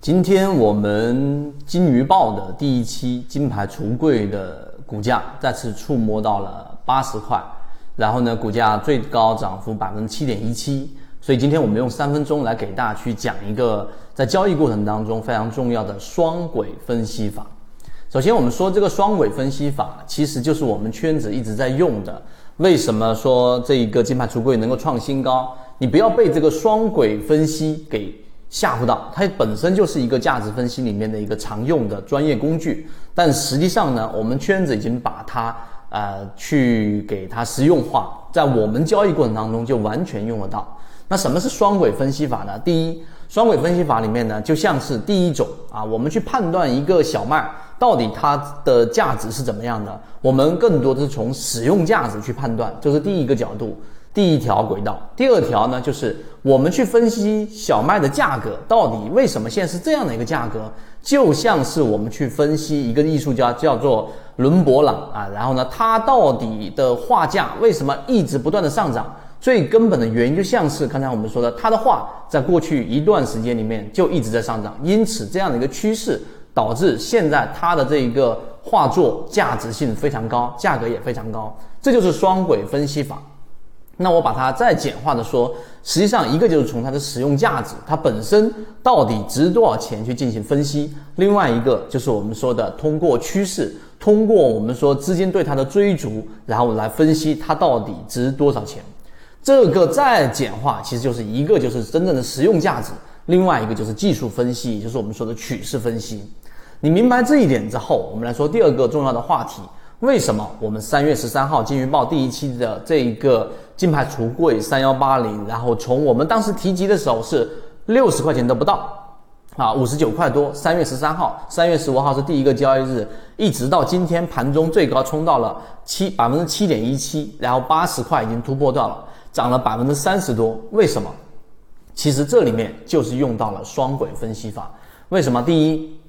今天我们金鱼报的第一期金牌橱柜的股价再次触摸到了八十块，然后呢，股价最高涨幅百分之七点一七。所以今天我们用三分钟来给大家去讲一个在交易过程当中非常重要的双轨分析法。首先，我们说这个双轨分析法其实就是我们圈子一直在用的。为什么说这一个金牌橱柜能够创新高？你不要被这个双轨分析给。吓唬到它本身就是一个价值分析里面的一个常用的专业工具，但实际上呢，我们圈子已经把它呃去给它实用化，在我们交易过程当中就完全用得到。那什么是双轨分析法呢？第一，双轨分析法里面呢，就像是第一种啊，我们去判断一个小麦到底它的价值是怎么样的，我们更多的是从使用价值去判断，这是第一个角度。第一条轨道，第二条呢，就是我们去分析小麦的价格到底为什么现在是这样的一个价格，就像是我们去分析一个艺术家叫做伦勃朗啊，然后呢，他到底的画价为什么一直不断的上涨？最根本的原因就像是刚才我们说的，他的画在过去一段时间里面就一直在上涨，因此这样的一个趋势导致现在他的这一个画作价值性非常高，价格也非常高，这就是双轨分析法。那我把它再简化的说，实际上一个就是从它的使用价值，它本身到底值多少钱去进行分析；另外一个就是我们说的通过趋势，通过我们说资金对它的追逐，然后来分析它到底值多少钱。这个再简化，其实就是一个就是真正的实用价值，另外一个就是技术分析，也就是我们说的趋势分析。你明白这一点之后，我们来说第二个重要的话题。为什么我们三月十三号金鱼报第一期的这一个金牌橱柜三幺八零，然后从我们当时提及的时候是六十块钱都不到，啊五十九块多。三月十三号、三月十五号是第一个交易日，一直到今天盘中最高冲到了七百分之七点一七，然后八十块已经突破掉了，涨了百分之三十多。为什么？其实这里面就是用到了双轨分析法。为什么？第一。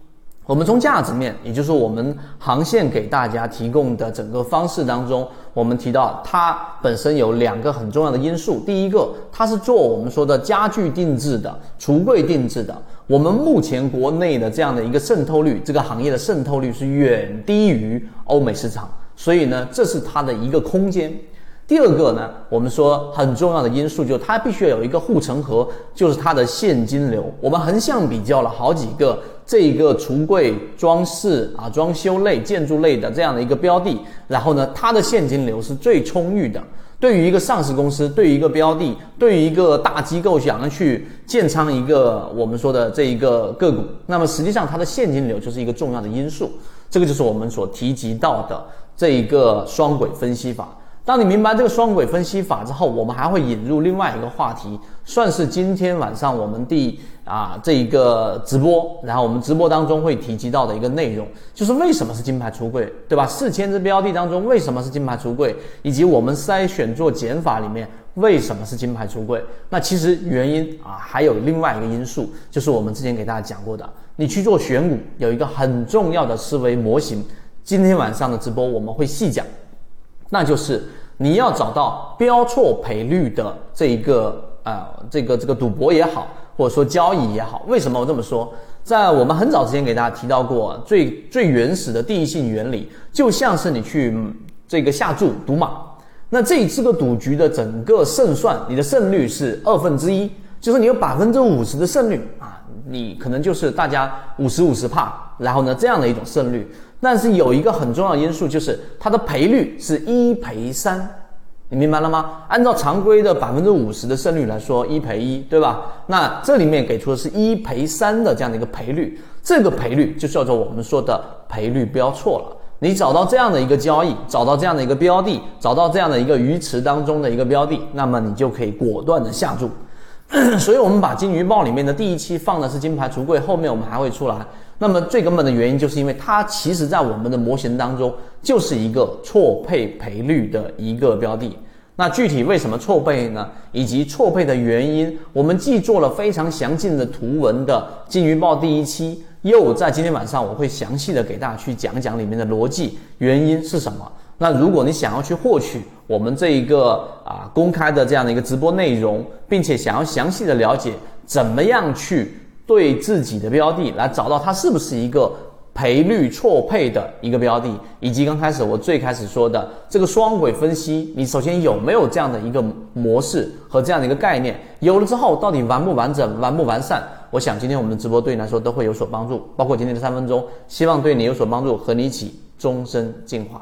我们从价值面，也就是我们航线给大家提供的整个方式当中，我们提到它本身有两个很重要的因素。第一个，它是做我们说的家具定制的、橱柜定制的。我们目前国内的这样的一个渗透率，这个行业的渗透率是远低于欧美市场，所以呢，这是它的一个空间。第二个呢，我们说很重要的因素就是它必须要有一个护城河，就是它的现金流。我们横向比较了好几个这一个橱柜装饰啊、装修类、建筑类的这样的一个标的，然后呢，它的现金流是最充裕的。对于一个上市公司，对于一个标的，对于一个大机构想要去建仓一个我们说的这一个个股，那么实际上它的现金流就是一个重要的因素。这个就是我们所提及到的这一个双轨分析法。当你明白这个双轨分析法之后，我们还会引入另外一个话题，算是今天晚上我们第啊这一个直播，然后我们直播当中会提及到的一个内容，就是为什么是金牌橱柜，对吧？四千只标的当中为什么是金牌橱柜，以及我们筛选做减法里面为什么是金牌橱柜？那其实原因啊还有另外一个因素，就是我们之前给大家讲过的，你去做选股有一个很重要的思维模型，今天晚上的直播我们会细讲。那就是你要找到标错赔率的这一个啊，这个这个赌博也好，或者说交易也好，为什么我这么说？在我们很早之前给大家提到过，最最原始的地性原理，就像是你去这个下注赌马，那这这个赌局的整个胜算，你的胜率是二分之一，就是你有百分之五十的胜率啊，你可能就是大家五十五十怕，然后呢这样的一种胜率。但是有一个很重要的因素，就是它的赔率是一赔三，你明白了吗？按照常规的百分之五十的胜率来说，一赔一，对吧？那这里面给出的是一赔三的这样的一个赔率，这个赔率就叫做我们说的赔率标错了。你找到这样的一个交易，找到这样的一个标的，找到这样的一个鱼池当中的一个标的，那么你就可以果断的下注。所以，我们把金鱼报里面的第一期放的是金牌橱柜，后面我们还会出来。那么最根本的原因，就是因为它其实在我们的模型当中就是一个错配赔率的一个标的。那具体为什么错配呢？以及错配的原因，我们既做了非常详尽的图文的金鱼报第一期，又在今天晚上我会详细的给大家去讲讲里面的逻辑原因是什么。那如果你想要去获取我们这一个啊公开的这样的一个直播内容，并且想要详细的了解怎么样去。对自己的标的来找到它是不是一个赔率错配的一个标的，以及刚开始我最开始说的这个双轨分析，你首先有没有这样的一个模式和这样的一个概念？有了之后，到底完不完整、完不完善？我想今天我们的直播对你来说都会有所帮助，包括今天的三分钟，希望对你有所帮助，和你一起终身进化。